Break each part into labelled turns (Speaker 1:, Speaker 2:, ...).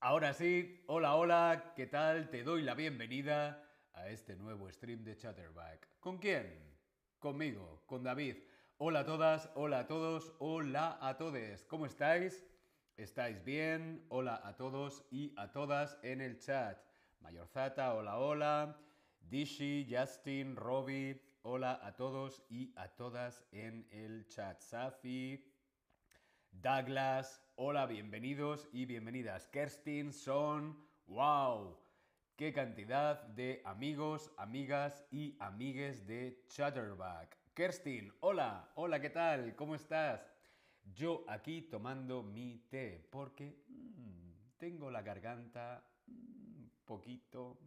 Speaker 1: Ahora sí, hola, hola, ¿qué tal? Te doy la bienvenida a este nuevo stream de Chatterback. ¿Con quién? Conmigo, con David. Hola a todas, hola a todos, hola a todos. ¿Cómo estáis? ¿Estáis bien? Hola a todos y a todas en el chat. Mayorzata, hola, hola. Dishi, Justin, Robbie, hola a todos y a todas en el chat. Safi, Douglas, hola, bienvenidos y bienvenidas. Kerstin, Son, wow, qué cantidad de amigos, amigas y amigues de Chatterback. Kerstin, hola, hola, ¿qué tal? ¿Cómo estás? Yo aquí tomando mi té porque mm, tengo la garganta un mm, poquito...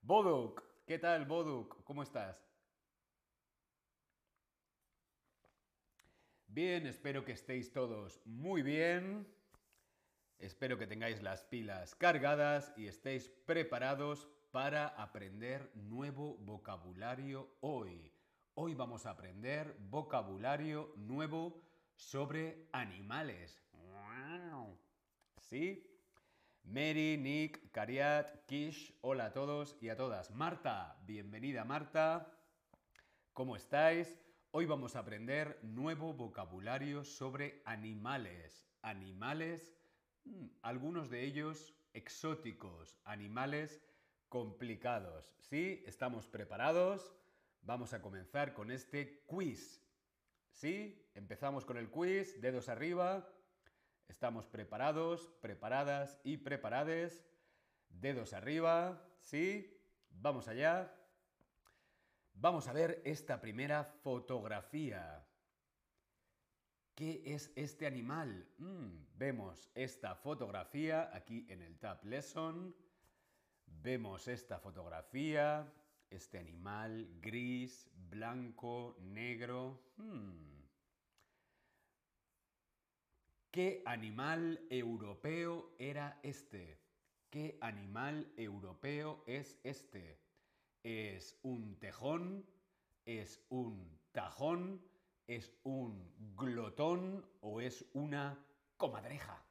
Speaker 1: Boduk, ¿qué tal Boduk? ¿Cómo estás? Bien, espero que estéis todos muy bien. Espero que tengáis las pilas cargadas y estéis preparados para aprender nuevo vocabulario hoy. Hoy vamos a aprender vocabulario nuevo sobre animales. ¿Sí? Mary, Nick, Cariat, Kish, hola a todos y a todas. Marta, bienvenida Marta. ¿Cómo estáis? Hoy vamos a aprender nuevo vocabulario sobre animales. Animales, mm, algunos de ellos exóticos, animales complicados. ¿Sí? ¿Estamos preparados? Vamos a comenzar con este quiz. ¿Sí? Empezamos con el quiz, dedos arriba. Estamos preparados, preparadas y preparades. Dedos arriba, ¿sí? Vamos allá. Vamos a ver esta primera fotografía. ¿Qué es este animal? Mm, vemos esta fotografía aquí en el Tab Lesson. Vemos esta fotografía, este animal gris, blanco, negro. Hmm. ¿Qué animal europeo era este? ¿Qué animal europeo es este? ¿Es un tejón? ¿Es un tajón? ¿Es un glotón o es una comadreja?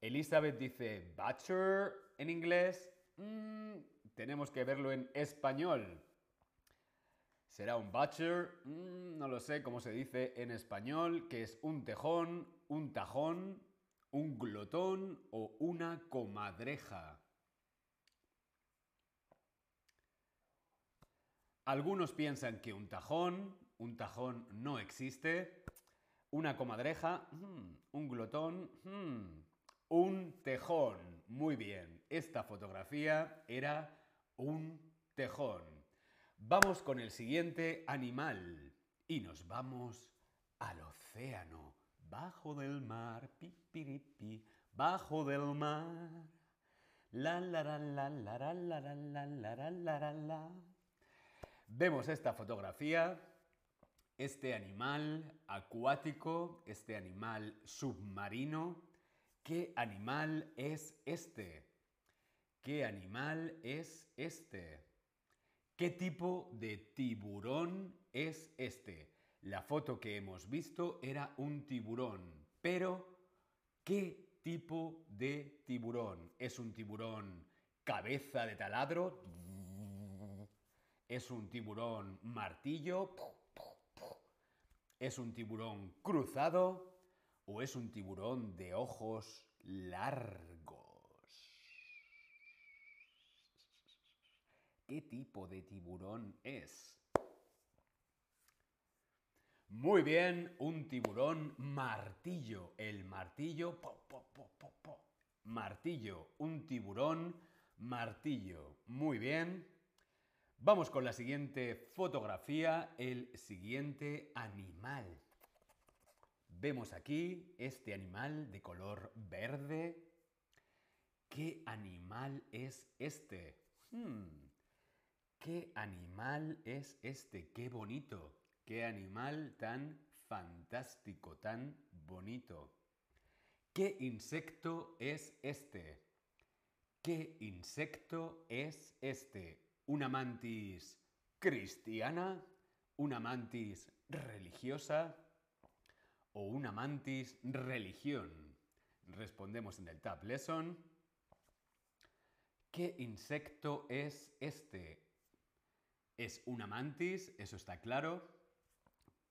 Speaker 1: Elizabeth dice butcher en inglés. Mm, tenemos que verlo en español. ¿Será un butcher? Mm, no lo sé cómo se dice en español, que es un tejón, un tajón, un glotón o una comadreja. Algunos piensan que un tajón, un tajón no existe, una comadreja, hmm, un glotón, hmm, un tejón. Muy bien, esta fotografía era un tejón. Vamos con el siguiente animal y nos vamos al océano, bajo del mar, pi, pi, bajo del mar. La la la la la la la la la la la la. Vemos esta fotografía, este animal acuático, este animal submarino. ¿Qué animal es este? ¿Qué animal es este? ¿Qué tipo de tiburón es este? La foto que hemos visto era un tiburón, pero ¿qué tipo de tiburón? ¿Es un tiburón cabeza de taladro? ¿Es un tiburón martillo? ¿Es un tiburón cruzado? ¿O es un tiburón de ojos largos? ¿Qué tipo de tiburón es? Muy bien, un tiburón martillo. El martillo, martillo, un tiburón martillo. Muy bien. Vamos con la siguiente fotografía, el siguiente animal. Vemos aquí este animal de color verde. ¿Qué animal es este? Hmm. ¿Qué animal es este? ¡Qué bonito! ¡Qué animal tan fantástico, tan bonito! ¿Qué insecto es este? ¿Qué insecto es este? Una mantis cristiana, una mantis religiosa o una mantis religión. Respondemos en el Tab Lesson. ¿Qué insecto es este? Es una mantis, eso está claro.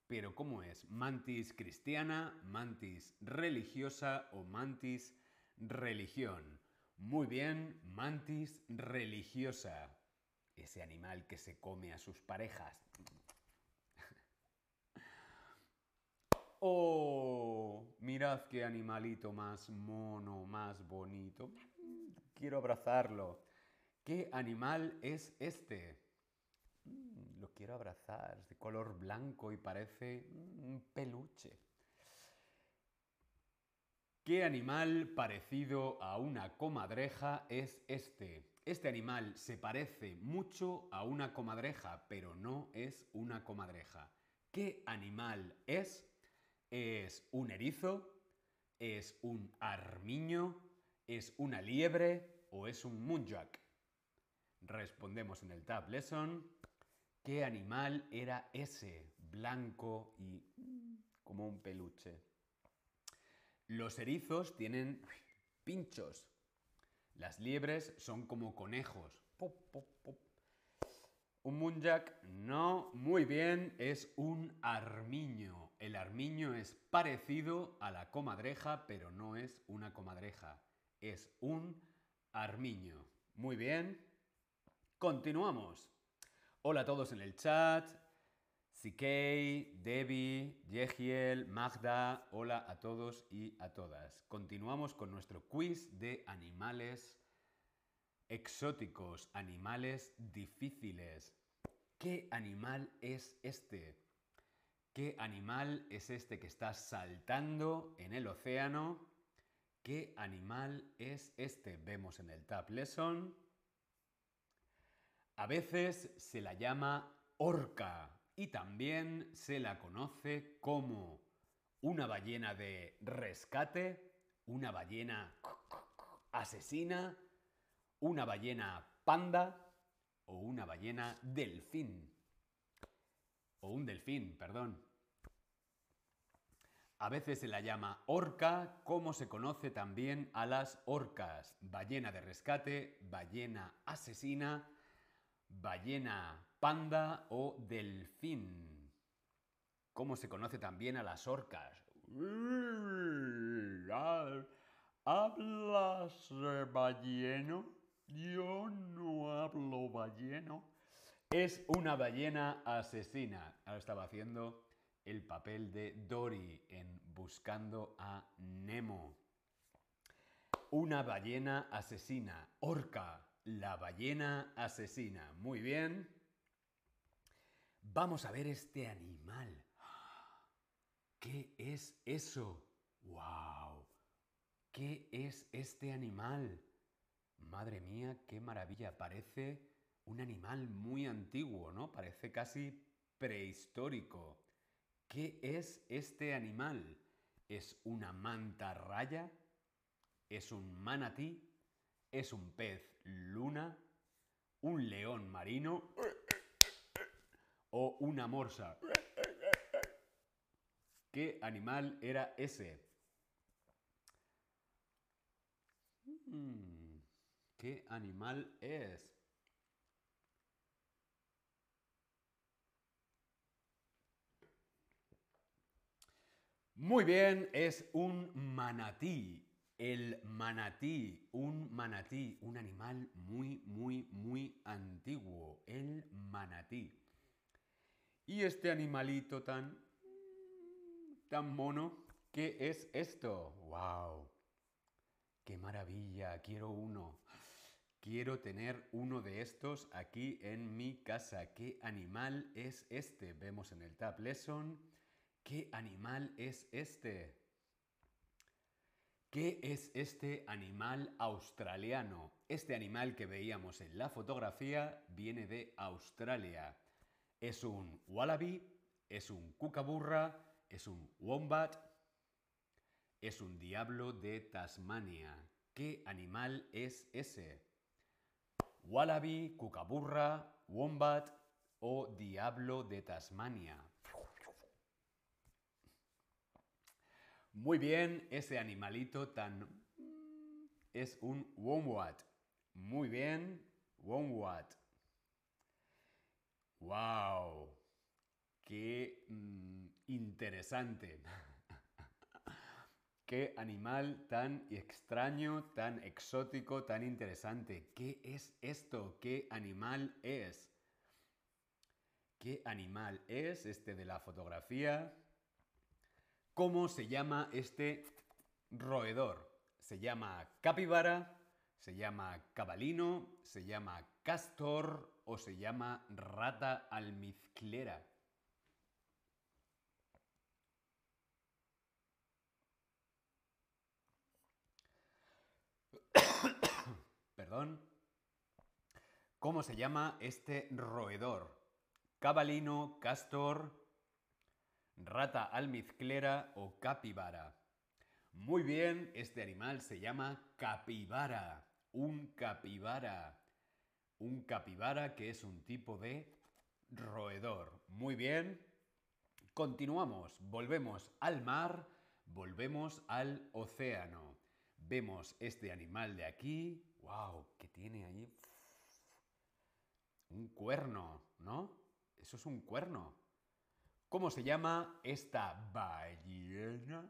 Speaker 1: Pero ¿cómo es? ¿Mantis cristiana, mantis religiosa o mantis religión? Muy bien, mantis religiosa. Ese animal que se come a sus parejas. ¡Oh! Mirad qué animalito más mono, más bonito. Quiero abrazarlo. ¿Qué animal es este? Mm, lo quiero abrazar. Es de color blanco y parece un peluche. ¿Qué animal parecido a una comadreja es este? Este animal se parece mucho a una comadreja, pero no es una comadreja. ¿Qué animal es? ¿Es un erizo? ¿Es un armiño? ¿Es una liebre? ¿O es un munjak? Respondemos en el Tab Lesson. ¿Qué animal era ese? Blanco y mm, como un peluche. Los erizos tienen pinchos. Las liebres son como conejos. Un munjak, no, muy bien, es un armiño. El armiño es parecido a la comadreja, pero no es una comadreja. Es un armiño. Muy bien. Continuamos. Hola a todos en el chat. Sikei, Debbie, Yehiel, Magda, hola a todos y a todas. Continuamos con nuestro quiz de animales exóticos, animales difíciles. ¿Qué animal es este? ¿Qué animal es este que está saltando en el océano? ¿Qué animal es este? Vemos en el Tab Lesson. A veces se la llama orca y también se la conoce como una ballena de rescate, una ballena asesina, una ballena panda o una ballena delfín. O un delfín, perdón. A veces se la llama orca, como se conoce también a las orcas. Ballena de rescate, ballena asesina, ballena panda o delfín. Como se conoce también a las orcas. ¿Hablas balleno? Yo no hablo balleno. Es una ballena asesina. Ahora estaba haciendo el papel de Dory en Buscando a Nemo. Una ballena asesina. Orca. La ballena asesina. Muy bien. Vamos a ver este animal. ¿Qué es eso? ¡Wow! ¿Qué es este animal? Madre mía, qué maravilla. Parece un animal muy antiguo, ¿no? Parece casi prehistórico. ¿Qué es este animal? ¿Es una manta raya? ¿Es un manatí? ¿Es un pez luna? ¿Un león marino? ¿O una morsa? ¿Qué animal era ese? Hmm, ¿Qué animal es? Muy bien, es un manatí. El manatí, un manatí, un animal muy, muy, muy antiguo. El manatí. Y este animalito tan, tan mono, ¿qué es esto? ¡Wow! ¡Qué maravilla! Quiero uno. Quiero tener uno de estos aquí en mi casa. ¿Qué animal es este? Vemos en el Tab Lesson. ¿Qué animal es este? ¿Qué es este animal australiano? Este animal que veíamos en la fotografía viene de Australia. ¿Es un wallaby? ¿Es un cucaburra? ¿Es un wombat? ¿Es un diablo de Tasmania? ¿Qué animal es ese? ¿Wallaby, cucaburra, wombat o diablo de Tasmania? Muy bien, ese animalito tan... es un wombat. Muy bien, wombat. ¡Wow! ¡Qué mm, interesante! ¡Qué animal tan extraño, tan exótico, tan interesante! ¿Qué es esto? ¿Qué animal es? ¿Qué animal es este de la fotografía? ¿Cómo se llama este roedor? ¿Se llama capibara? ¿Se llama cabalino? ¿Se llama castor? ¿O se llama rata almizclera? Perdón. ¿Cómo se llama este roedor? cabalino, castor, rata almizclera o capibara. Muy bien, este animal se llama capibara, un capibara. Un capibara que es un tipo de roedor. Muy bien. Continuamos, volvemos al mar, volvemos al océano. Vemos este animal de aquí. ¡Wow! ¿Qué tiene ahí? Un cuerno, ¿no? Eso es un cuerno. ¿Cómo se llama esta ballena?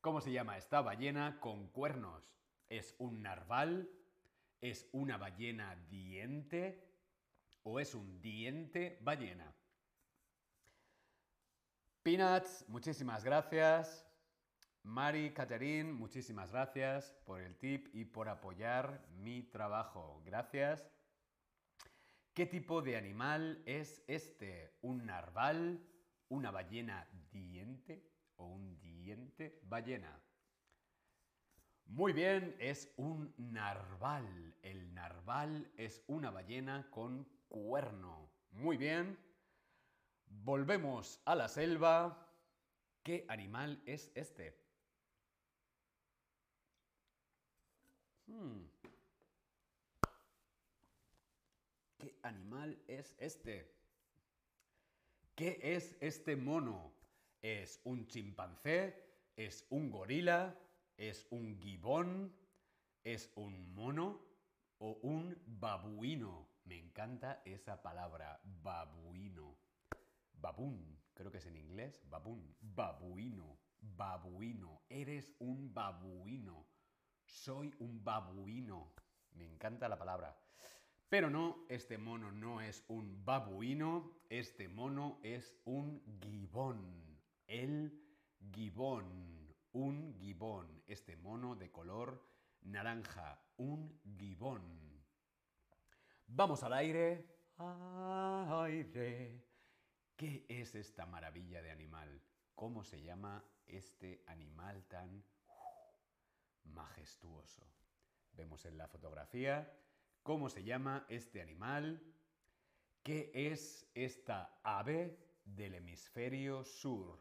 Speaker 1: ¿Cómo se llama esta ballena con cuernos? ¿Es un narval? ¿Es una ballena diente? ¿O es un diente ballena? Peanuts, muchísimas gracias. Mari, Catherine, muchísimas gracias por el tip y por apoyar mi trabajo. Gracias. ¿Qué tipo de animal es este? ¿Un narval? ¿Una ballena diente? ¿O un diente ballena? Muy bien, es un narval. El narval es una ballena con cuerno. Muy bien. Volvemos a la selva. ¿Qué animal es este? Hmm. ¿Qué animal es este? ¿Qué es este mono? ¿Es un chimpancé? ¿Es un gorila? ¿Es un gibón? ¿Es un mono? ¿O un babuino? Me encanta esa palabra, babuino. Babún, creo que es en inglés, babún. Babuino, babuino. Eres un babuino. Soy un babuino. Me encanta la palabra. Pero no, este mono no es un babuino, este mono es un gibón. El gibón, un gibón. Este mono de color naranja, un gibón. Vamos al aire. Aire. ¿Qué es esta maravilla de animal? ¿Cómo se llama este animal tan majestuoso? Vemos en la fotografía ¿Cómo se llama este animal? ¿Qué es esta ave del hemisferio sur?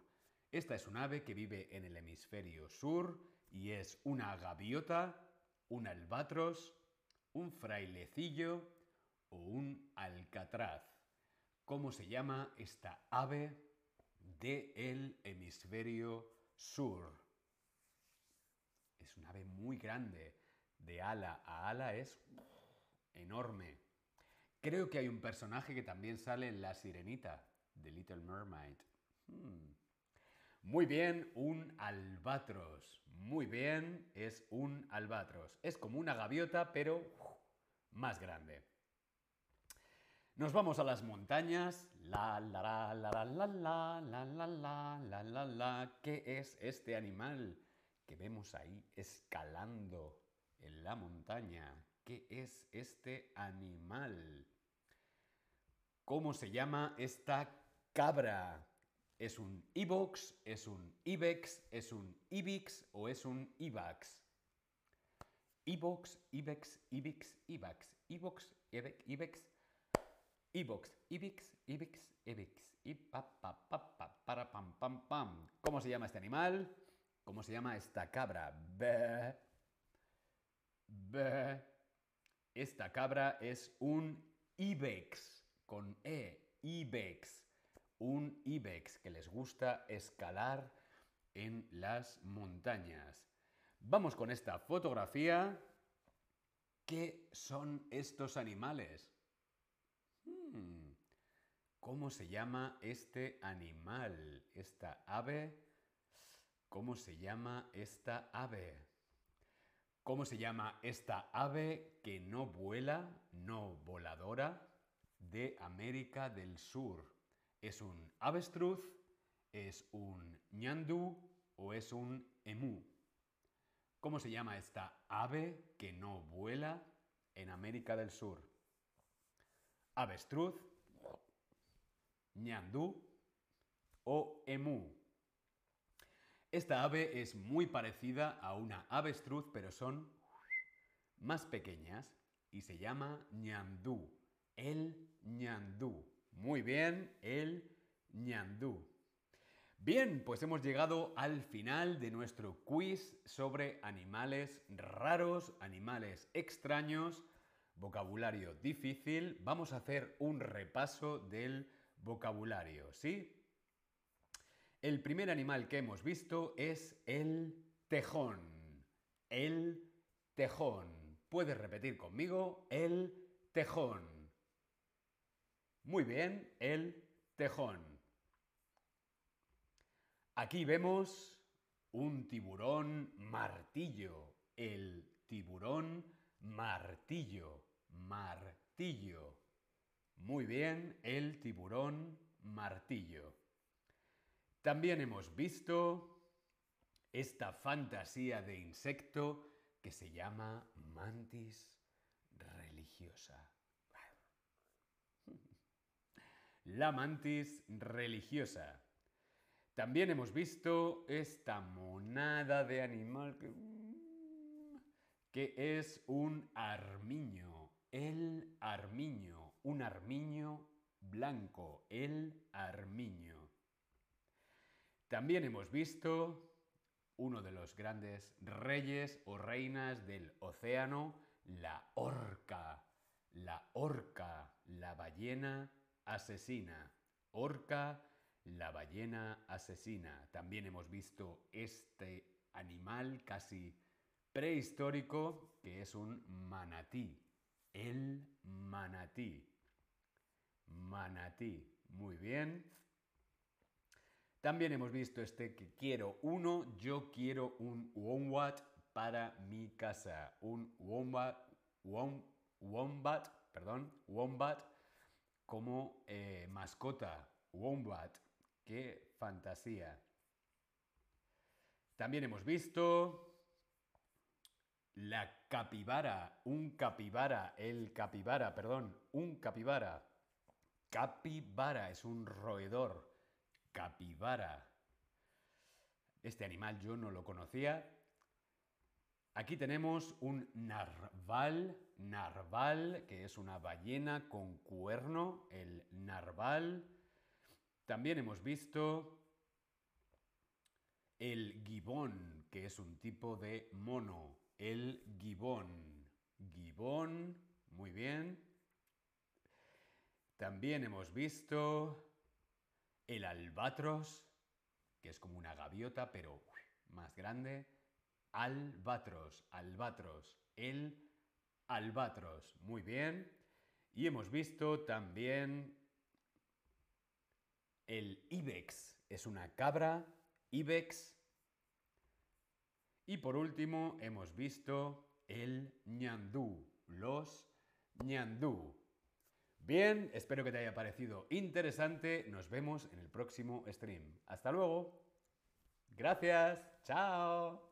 Speaker 1: Esta es un ave que vive en el hemisferio sur y es una gaviota, un albatros, un frailecillo o un alcatraz. ¿Cómo se llama esta ave del hemisferio sur? Es un ave muy grande. De ala a ala es enorme. Creo que hay un personaje que también sale en La Sirenita, de Little Mermaid. Hmm. Muy bien, un albatros. Muy bien, es un albatros. Es como una gaviota, pero más grande. Nos vamos a las montañas. La la la la la la la la la la la la. ¿Qué es este animal que vemos ahí escalando en la montaña? ¿Qué es este animal? ¿Cómo se llama esta cabra? ¿Es un ibox? ¿Es un ibex? ¿Es un ibix o es un ibax? Ibox, ibex, ibix, ibax. Ibox, ibex, ibex. Ibox, ibix, ibix, ibix. Para, pam, pam, pam. ¿Cómo se llama este animal? ¿Cómo se llama esta cabra? Be. Be. Esta cabra es un ibex con E, ibex. Un ibex que les gusta escalar en las montañas. Vamos con esta fotografía. ¿Qué son estos animales? Hmm, ¿Cómo se llama este animal? ¿Esta ave? ¿Cómo se llama esta ave? ¿Cómo se llama esta ave que no vuela, no voladora, de América del Sur? ¿Es un avestruz? ¿Es un ñandú? ¿O es un emú? ¿Cómo se llama esta ave que no vuela en América del Sur? Avestruz, ñandú o emú. Esta ave es muy parecida a una avestruz, pero son más pequeñas y se llama ñandú. El ñandú. Muy bien, el ñandú. Bien, pues hemos llegado al final de nuestro quiz sobre animales raros, animales extraños, vocabulario difícil. Vamos a hacer un repaso del vocabulario, ¿sí? El primer animal que hemos visto es el tejón. El tejón. Puedes repetir conmigo el tejón. Muy bien, el tejón. Aquí vemos un tiburón martillo, el tiburón martillo, martillo. Muy bien, el tiburón martillo. También hemos visto esta fantasía de insecto que se llama mantis religiosa. La mantis religiosa. También hemos visto esta monada de animal que, que es un armiño. El armiño. Un armiño blanco. El armiño. También hemos visto uno de los grandes reyes o reinas del océano, la orca. La orca, la ballena asesina. Orca la ballena asesina. También hemos visto este animal casi prehistórico que es un manatí. El manatí. Manatí. Muy bien. También hemos visto este que quiero uno. Yo quiero un wombat para mi casa. Un wombat, wombat, perdón, wombat como eh, mascota. Wombat ¡Qué fantasía! También hemos visto la capibara, un capibara, el capibara, perdón, un capibara. Capibara es un roedor. Capibara. Este animal yo no lo conocía. Aquí tenemos un narval, narval, que es una ballena con cuerno, el narval. También hemos visto el gibón, que es un tipo de mono. El gibón. Gibón, muy bien. También hemos visto el albatros, que es como una gaviota, pero más grande. Albatros, albatros, el albatros. Muy bien. Y hemos visto también el ibex es una cabra, ibex. Y por último hemos visto el ñandú, los ñandú. Bien, espero que te haya parecido interesante. Nos vemos en el próximo stream. Hasta luego. Gracias. Chao.